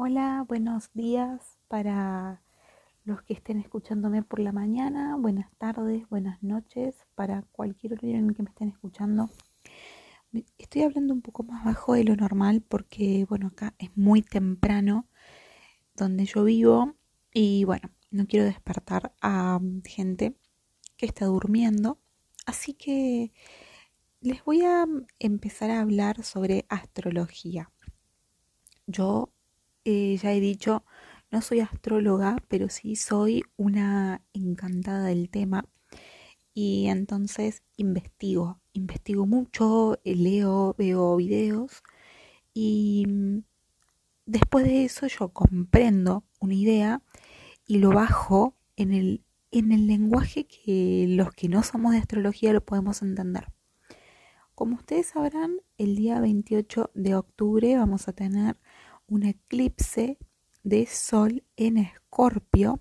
Hola, buenos días para los que estén escuchándome por la mañana, buenas tardes, buenas noches, para cualquier hora en el que me estén escuchando. Estoy hablando un poco más bajo de lo normal porque, bueno, acá es muy temprano donde yo vivo y, bueno, no quiero despertar a gente que está durmiendo. Así que les voy a empezar a hablar sobre astrología. Yo eh, ya he dicho, no soy astróloga, pero sí soy una encantada del tema. Y entonces investigo, investigo mucho, eh, leo, veo videos y mm, después de eso yo comprendo una idea y lo bajo en el, en el lenguaje que los que no somos de astrología lo podemos entender. Como ustedes sabrán, el día 28 de octubre vamos a tener un eclipse de sol en escorpio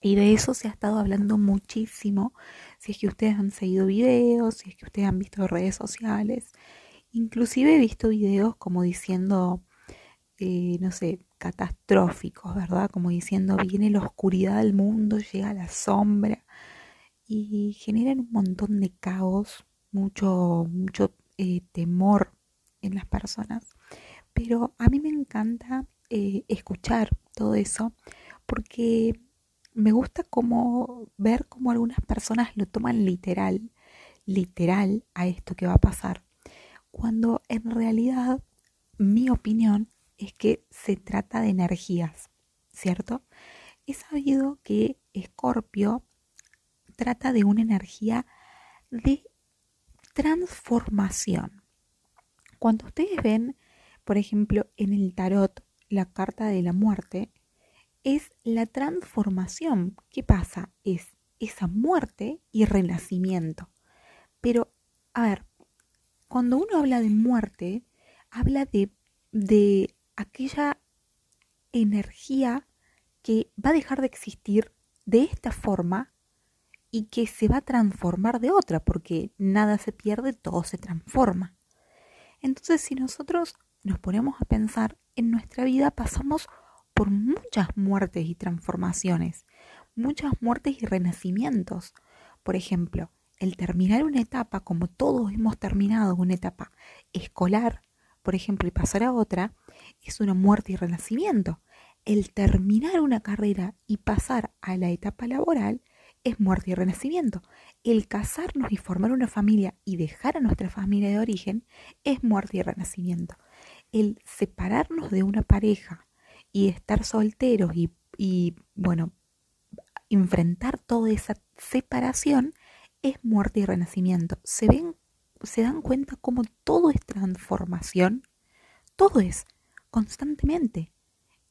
y de eso se ha estado hablando muchísimo. Si es que ustedes han seguido videos, si es que ustedes han visto redes sociales, inclusive he visto videos como diciendo, eh, no sé, catastróficos, ¿verdad? Como diciendo, viene la oscuridad del mundo, llega la sombra y generan un montón de caos mucho, mucho eh, temor en las personas. Pero a mí me encanta eh, escuchar todo eso porque me gusta como ver cómo algunas personas lo toman literal, literal a esto que va a pasar. Cuando en realidad mi opinión es que se trata de energías, ¿cierto? He sabido que Escorpio trata de una energía de transformación. Cuando ustedes ven, por ejemplo, en el tarot la carta de la muerte, es la transformación. ¿Qué pasa? Es esa muerte y renacimiento. Pero, a ver, cuando uno habla de muerte, habla de, de aquella energía que va a dejar de existir de esta forma y que se va a transformar de otra, porque nada se pierde, todo se transforma. Entonces, si nosotros nos ponemos a pensar, en nuestra vida pasamos por muchas muertes y transformaciones, muchas muertes y renacimientos. Por ejemplo, el terminar una etapa, como todos hemos terminado una etapa escolar, por ejemplo, y pasar a otra, es una muerte y renacimiento. El terminar una carrera y pasar a la etapa laboral es muerte y renacimiento. El casarnos y formar una familia y dejar a nuestra familia de origen es muerte y renacimiento. El separarnos de una pareja y estar solteros y, bueno, enfrentar toda esa separación es muerte y renacimiento. ¿Se ven, se dan cuenta cómo todo es transformación? Todo es constantemente.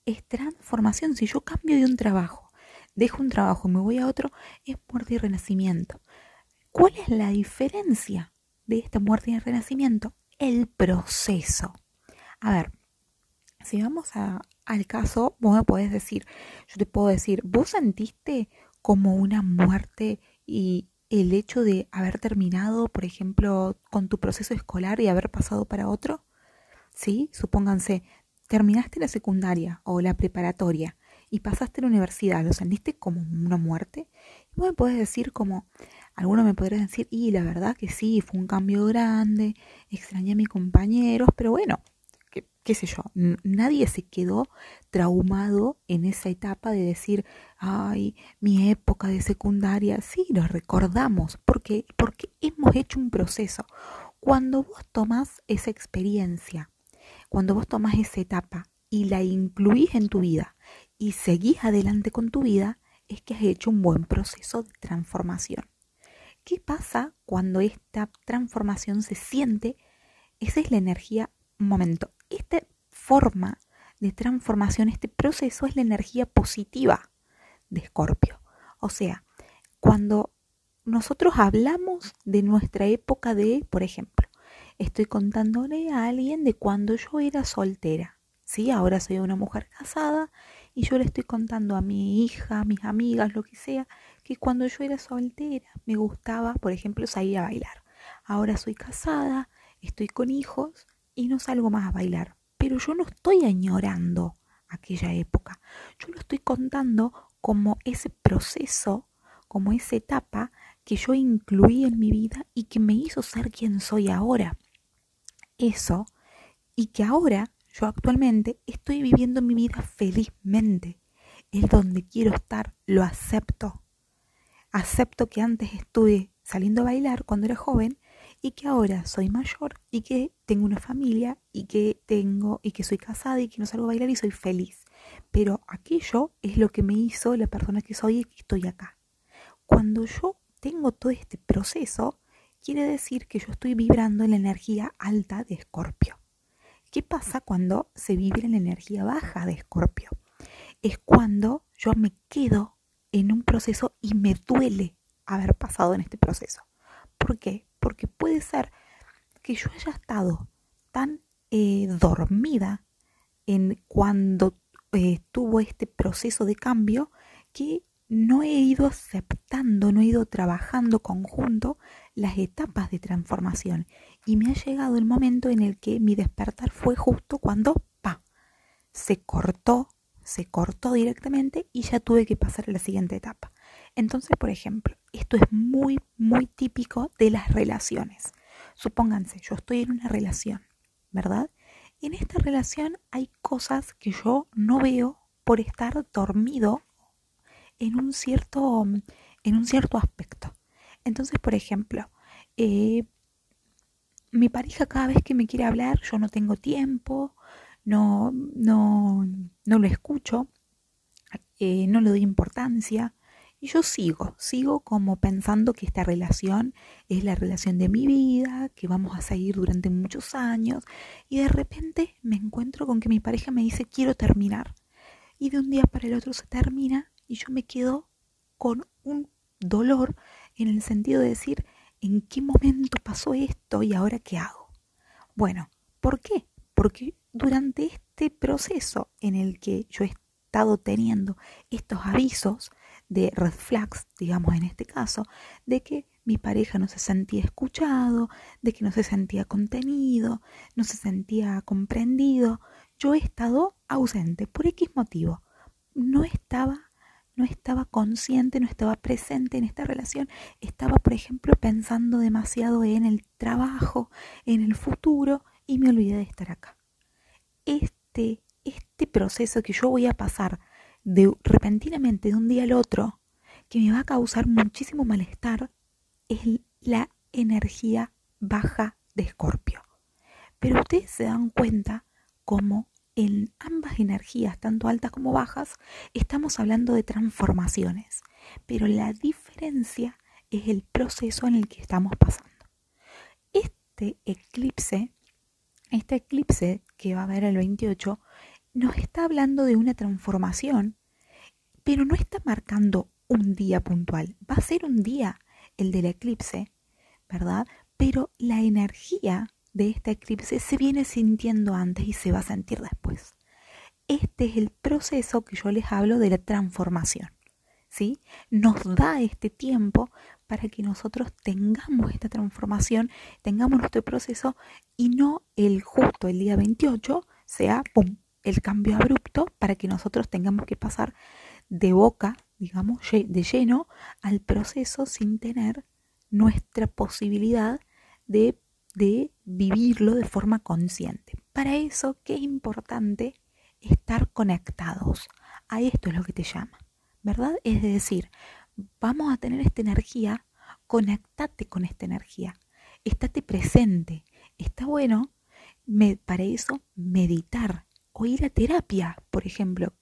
Es transformación. Si yo cambio de un trabajo dejo un trabajo y me voy a otro, es muerte y renacimiento. ¿Cuál es la diferencia de esta muerte y renacimiento? El proceso. A ver, si vamos al caso, vos me podés decir, yo te puedo decir, ¿vos sentiste como una muerte y el hecho de haber terminado, por ejemplo, con tu proceso escolar y haber pasado para otro? ¿Sí? Supónganse, terminaste la secundaria o la preparatoria y pasaste a la universidad, ¿lo sentiste como una muerte? Y vos me podés decir como, algunos me podrían decir, y la verdad que sí, fue un cambio grande, extrañé a mis compañeros, pero bueno, qué, sé yo, nadie se quedó traumado en esa etapa de decir, ay, mi época de secundaria, sí, lo recordamos, porque, porque hemos hecho un proceso. Cuando vos tomas esa experiencia, cuando vos tomas esa etapa y la incluís en tu vida, y seguís adelante con tu vida, es que has hecho un buen proceso de transformación. ¿Qué pasa cuando esta transformación se siente? Esa es la energía, momento, esta forma de transformación, este proceso es la energía positiva de Escorpio. O sea, cuando nosotros hablamos de nuestra época de, por ejemplo, estoy contándole a alguien de cuando yo era soltera, ¿sí? Ahora soy una mujer casada y yo le estoy contando a mi hija, a mis amigas, lo que sea, que cuando yo era soltera me gustaba, por ejemplo, salir a bailar. Ahora soy casada, estoy con hijos y no salgo más a bailar. Pero yo no estoy añorando aquella época. Yo lo estoy contando como ese proceso, como esa etapa que yo incluí en mi vida y que me hizo ser quien soy ahora. Eso, y que ahora yo actualmente estoy viviendo mi vida felizmente. Es donde quiero estar, lo acepto. Acepto que antes estuve saliendo a bailar cuando era joven y que ahora soy mayor y que tengo una familia y que tengo y que soy casada y que no salgo a bailar y soy feliz. Pero aquello es lo que me hizo la persona que soy y que estoy acá. Cuando yo tengo todo este proceso, quiere decir que yo estoy vibrando en la energía alta de Escorpio. ¿Qué pasa cuando se vibra en la energía baja de Escorpio? Es cuando yo me quedo en un proceso y me duele haber pasado en este proceso. ¿Por qué? Porque puede ser que yo haya estado tan eh, dormida en cuando eh, tuvo este proceso de cambio que no he ido aceptando, no he ido trabajando conjunto las etapas de transformación y me ha llegado el momento en el que mi despertar fue justo cuando, pa, se cortó, se cortó directamente y ya tuve que pasar a la siguiente etapa. Entonces, por ejemplo, esto es muy, muy típico de las relaciones. Supónganse, yo estoy en una relación, ¿verdad? En esta relación hay cosas que yo no veo por estar dormido en un cierto, en un cierto aspecto. Entonces, por ejemplo, eh, mi pareja cada vez que me quiere hablar, yo no tengo tiempo, no, no, no lo escucho, eh, no le doy importancia. Y yo sigo, sigo como pensando que esta relación es la relación de mi vida, que vamos a seguir durante muchos años. Y de repente me encuentro con que mi pareja me dice quiero terminar. Y de un día para el otro se termina y yo me quedo con un dolor en el sentido de decir, ¿en qué momento pasó esto y ahora qué hago? Bueno, ¿por qué? Porque durante este proceso en el que yo he estado teniendo estos avisos de red flags, digamos en este caso, de que mi pareja no se sentía escuchado, de que no se sentía contenido, no se sentía comprendido, yo he estado ausente por X motivo. No estaba no estaba consciente, no estaba presente en esta relación, estaba, por ejemplo, pensando demasiado en el trabajo, en el futuro y me olvidé de estar acá. Este, este proceso que yo voy a pasar de repentinamente de un día al otro, que me va a causar muchísimo malestar, es la energía baja de Escorpio. Pero ustedes se dan cuenta cómo en ambas energías, tanto altas como bajas, estamos hablando de transformaciones, pero la diferencia es el proceso en el que estamos pasando. Este eclipse, este eclipse que va a haber el 28, nos está hablando de una transformación, pero no está marcando un día puntual. Va a ser un día el del eclipse, ¿verdad? Pero la energía de este eclipse se viene sintiendo antes y se va a sentir después. Este es el proceso que yo les hablo de la transformación. ¿sí? Nos da este tiempo para que nosotros tengamos esta transformación, tengamos nuestro proceso y no el justo el día 28 sea ¡pum! El cambio abrupto para que nosotros tengamos que pasar de boca, digamos, de lleno al proceso sin tener nuestra posibilidad de de vivirlo de forma consciente. Para eso, qué importante estar conectados. A esto es lo que te llama, ¿verdad? Es decir, vamos a tener esta energía, conectate con esta energía, estate presente. Está bueno para eso meditar o ir a terapia, por ejemplo.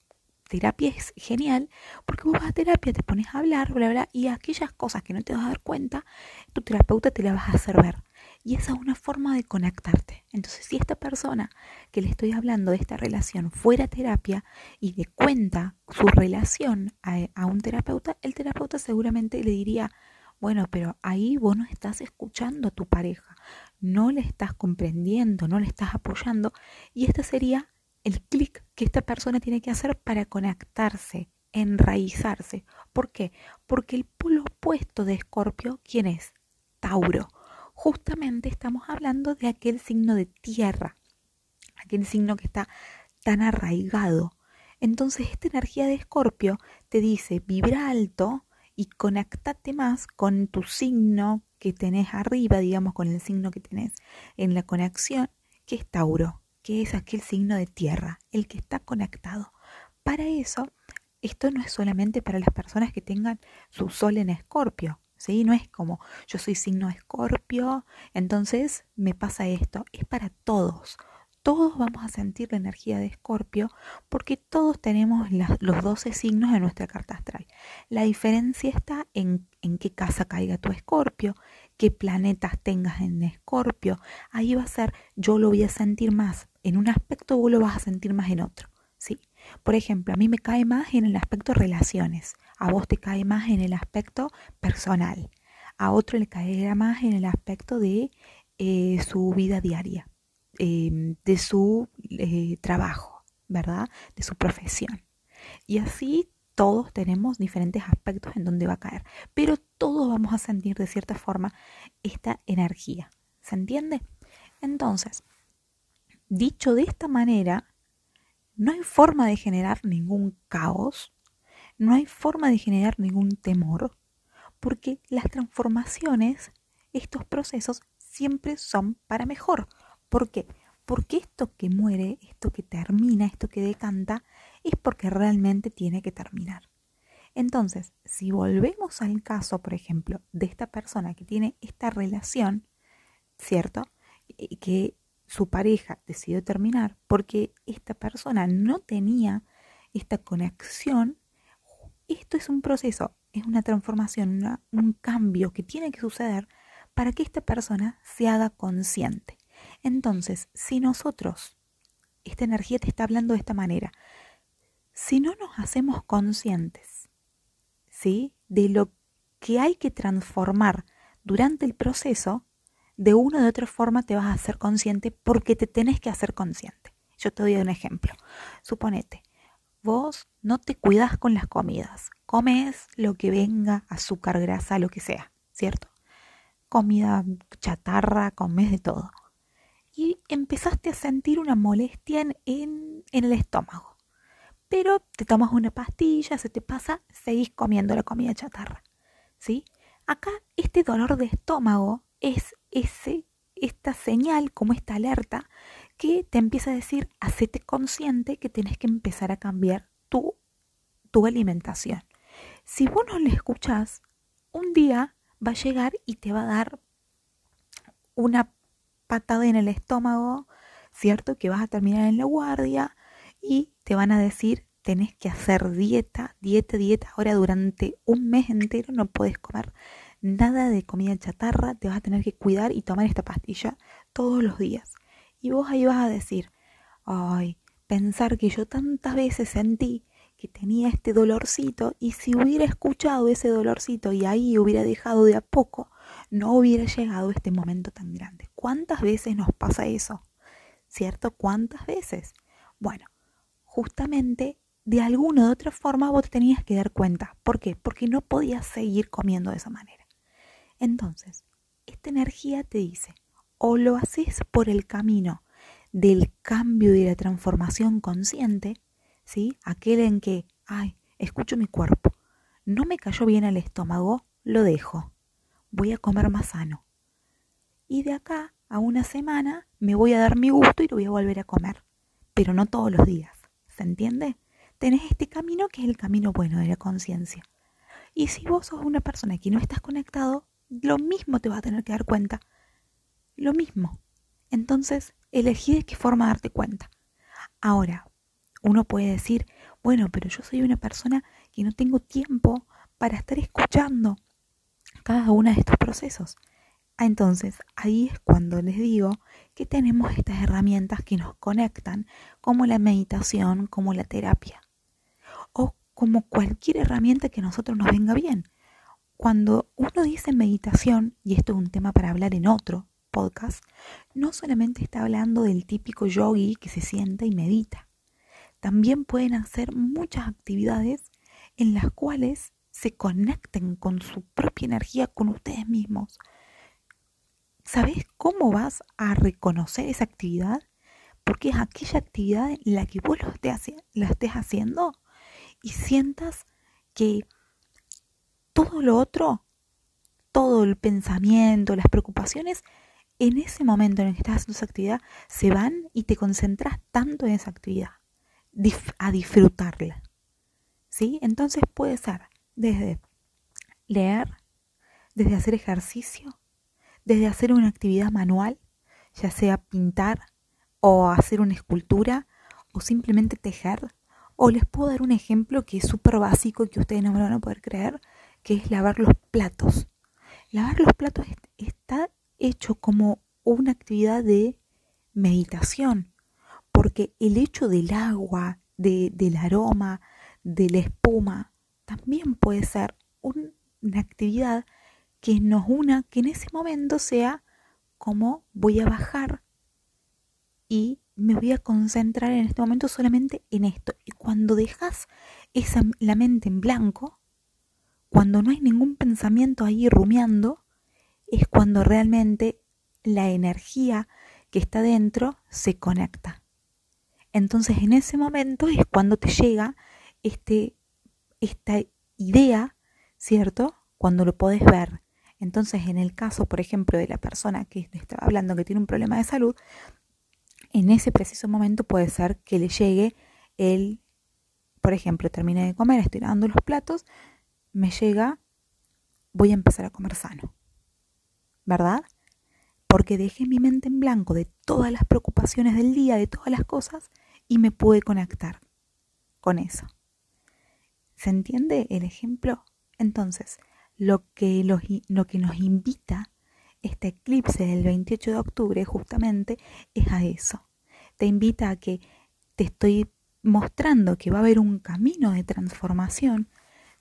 Terapia es genial porque vos vas a terapia, te pones a hablar, bla, bla, y aquellas cosas que no te vas a dar cuenta, tu terapeuta te las vas a hacer ver. Y esa es una forma de conectarte. Entonces, si esta persona que le estoy hablando de esta relación fuera terapia y le cuenta su relación a, un terapeuta, el terapeuta seguramente le diría, bueno, pero ahí vos no estás escuchando a tu pareja, no le estás comprendiendo, no le estás apoyando. Y este sería el clic que esta persona tiene que hacer para conectarse, enraizarse. ¿Por qué? Porque el polo opuesto de Escorpio, ¿quién es? Tauro justamente estamos hablando de aquel signo de tierra, aquel signo que está tan arraigado. Entonces esta energía de escorpio te dice, vibra alto y conectate más con tu signo que tenés arriba, digamos, con el signo que tenés en la conexión, que es Tauro, que es aquel signo de tierra, el que está conectado. Para eso, esto no es solamente para las personas que tengan su sol en escorpio, ¿sí? No es como yo soy signo escorpio, entonces me pasa esto, es para todos. Todos vamos a sentir la energía de escorpio porque todos tenemos los 12 signos de nuestra carta astral. La diferencia está en, en qué casa caiga tu escorpio, qué planetas tengas en escorpio. Ahí va a ser, yo lo voy a sentir más en un aspecto, vos lo vas a sentir más en otro. ¿sí? Por ejemplo, a mí me cae más en el aspecto relaciones, a vos te cae más en el aspecto personal, a otro le caerá más en el aspecto de eh, su vida diaria, em, de su eh, trabajo, ¿verdad? De su profesión. Y así todos tenemos diferentes aspectos en donde va a caer, pero todos vamos a sentir de cierta forma esta energía. ¿Se entiende? Entonces, dicho de esta manera, no hay forma de generar ningún caos, no hay forma de generar ningún temor, porque las transformaciones, estos procesos, siempre son para mejor. ¿Por qué? Porque esto que muere, esto que termina, esto que decanta, es porque realmente tiene que terminar. Entonces, si volvemos al caso, por ejemplo, de esta persona que tiene esta relación, ¿cierto? Que su pareja decidió terminar porque esta persona no tenía esta conexión, esto es un proceso, es una transformación, un cambio que tiene que suceder para que esta persona se haga consciente. Entonces, si nosotros, esta energía te está hablando de esta manera, si no nos hacemos conscientes, ¿sí? De lo que hay que transformar durante el proceso, de una de otra forma te vas a hacer consciente porque te tenés que hacer consciente. Yo te doy un ejemplo. Suponete, vos no te cuidas con las comidas, comes lo que venga, azúcar, grasa, lo que sea, ¿cierto? Comida chatarra, comes de todo. Y empezaste a sentir una molestia en, en el estómago. Pero te tomas una pastilla, se te pasa, seguís comiendo la comida chatarra. ¿Sí? Acá este dolor de estómago es ese, esta señal, como esta alerta, que te empieza a decir, hacete consciente que tienes que empezar a cambiar tu, tu alimentación. Si vos no le escuchás, un día va a llegar y te va a dar una patada en el estómago, ¿cierto? Que vas a terminar en la guardia y te van a decir, tenés que hacer dieta, dieta, dieta. Ahora durante un mes entero no puedes comer nada de comida chatarra, te vas a tener que cuidar y tomar esta pastilla todos los días. Y vos ahí vas a decir, ay, pensar que yo tantas veces sentí que tenía este dolorcito y si hubiera escuchado ese dolorcito y ahí hubiera dejado de a poco, no hubiera llegado este momento tan grande. ¿Cuántas veces nos pasa eso? ¿Cierto? ¿Cuántas veces? Bueno, justamente de alguna u otra forma vos te tenías que dar cuenta. ¿Por qué? Porque no podías seguir comiendo de esa manera. Entonces, esta energía te dice, o lo haces por el camino del cambio y de la transformación consciente, ¿sí? Aquel en que, ay, escucho mi cuerpo, no me cayó bien el estómago, lo dejo, voy a comer más sano. Y de acá a una semana me voy a dar mi gusto y lo voy a volver a comer, pero no todos los días, ¿se entiende? Tenés este camino que es el camino bueno de la conciencia. Y si vos sos una persona que no estás conectado, lo mismo te vas a tener que dar cuenta. Lo mismo. Entonces, elegí de qué forma darte cuenta. Ahora, uno puede decir, bueno, pero yo soy una persona que no tengo tiempo para estar escuchando cada uno de estos procesos. Entonces, ahí es cuando les digo que tenemos estas herramientas que nos conectan, como la meditación, como la terapia, o como cualquier herramienta que a nosotros nos venga bien. Cuando uno dice meditación, y esto es un tema para hablar en otro podcast, no solamente está hablando del típico yogi que se sienta y medita. También pueden hacer muchas actividades en las cuales se conecten con su propia energía, con ustedes mismos. ¿Sabes cómo vas a reconocer esa actividad? porque es aquella actividad en la que vos lo estés, haciendo y sientas que todo lo otro, todo el pensamiento, las preocupaciones, en ese momento en el que estás haciendo esa actividad, se van y te concentras tanto en esa actividad, a disfrutarla. ¿Sí? Entonces puede ser desde leer, desde hacer ejercicio, desde hacer una actividad manual, ya sea pintar o hacer una escultura o simplemente tejer. O les puedo dar un ejemplo que es súper básico y que ustedes no me van a poder creer, que es lavar los platos. Lavar los platos está hecho como una actividad de meditación, porque el hecho del agua, del aroma, de la espuma, también puede ser una actividad que nos una, que en ese momento sea como voy a bajar y me voy a concentrar en este momento solamente en esto. Y cuando dejas esa, la mente en blanco, cuando no hay ningún pensamiento ahí rumiando, es cuando realmente la energía que está dentro se conecta. Entonces en ese momento es cuando te llega este, esta idea, ¿cierto? Cuando lo podés ver. Entonces, en el caso, por ejemplo, de la persona que estaba hablando que tiene un problema de salud, en ese preciso momento puede ser que le llegue el, por ejemplo, terminé de comer, estoy lavando los platos, me llega, voy a empezar a comer sano. ¿Verdad? Porque dejé mi mente en blanco de todas las preocupaciones del día, de todas las cosas, y me pude conectar con eso. ¿Se entiende el ejemplo? Entonces, lo que, lo que nos invita este eclipse del 28 de octubre justamente es a eso. Te invita a que te estoy mostrando que va a haber un camino de transformación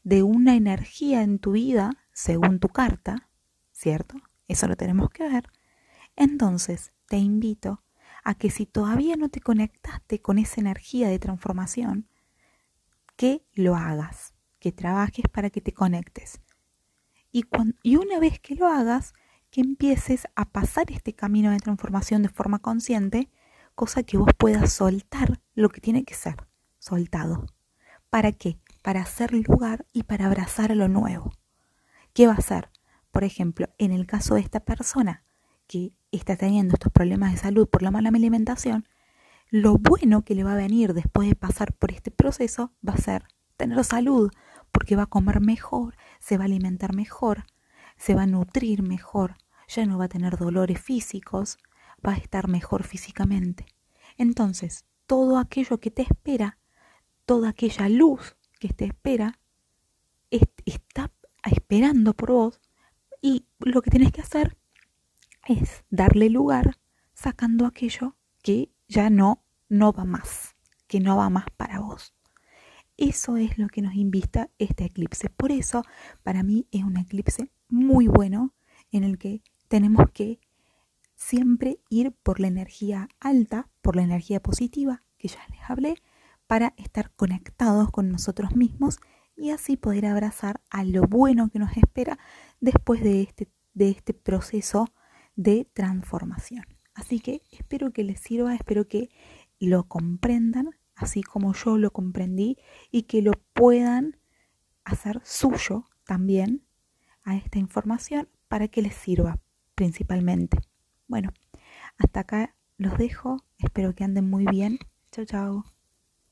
de una energía en tu vida según tu carta, ¿cierto? Eso lo tenemos que ver. Entonces, te invito a que si todavía no te conectaste con esa energía de transformación, que lo hagas, que trabajes para que te conectes. Y, y una vez que lo hagas, que empieces a pasar este camino de transformación de forma consciente, cosa que vos puedas soltar lo que tiene que ser soltado. ¿Para qué? Para hacer lugar y para abrazar lo nuevo. ¿Qué va a hacer? Por ejemplo, en el caso de esta persona que está teniendo estos problemas de salud por la mala alimentación, lo bueno que le va a venir después de pasar por este proceso va a ser tener salud, porque va a comer mejor, se va a alimentar mejor, se va a nutrir mejor, ya no va a tener dolores físicos, va a estar mejor físicamente. Entonces, todo aquello que te espera, toda aquella luz que te espera, está esperando por vos y lo que tienes que hacer es darle lugar sacando aquello que ya no, no va más, que no va más para vos. Eso es lo que nos invita este eclipse. Por eso, para mí es un eclipse muy bueno en el que tenemos que siempre ir por la energía alta, por la energía positiva, que ya les hablé, para estar conectados con nosotros mismos y así poder abrazar a lo bueno que nos espera después de este, de este proceso de transformación. Así que espero que les sirva, espero que lo comprendan así como yo lo comprendí y que lo puedan hacer suyo también a esta información para que les sirva principalmente. Bueno, hasta acá los dejo. Espero que anden muy bien. Chao, chao.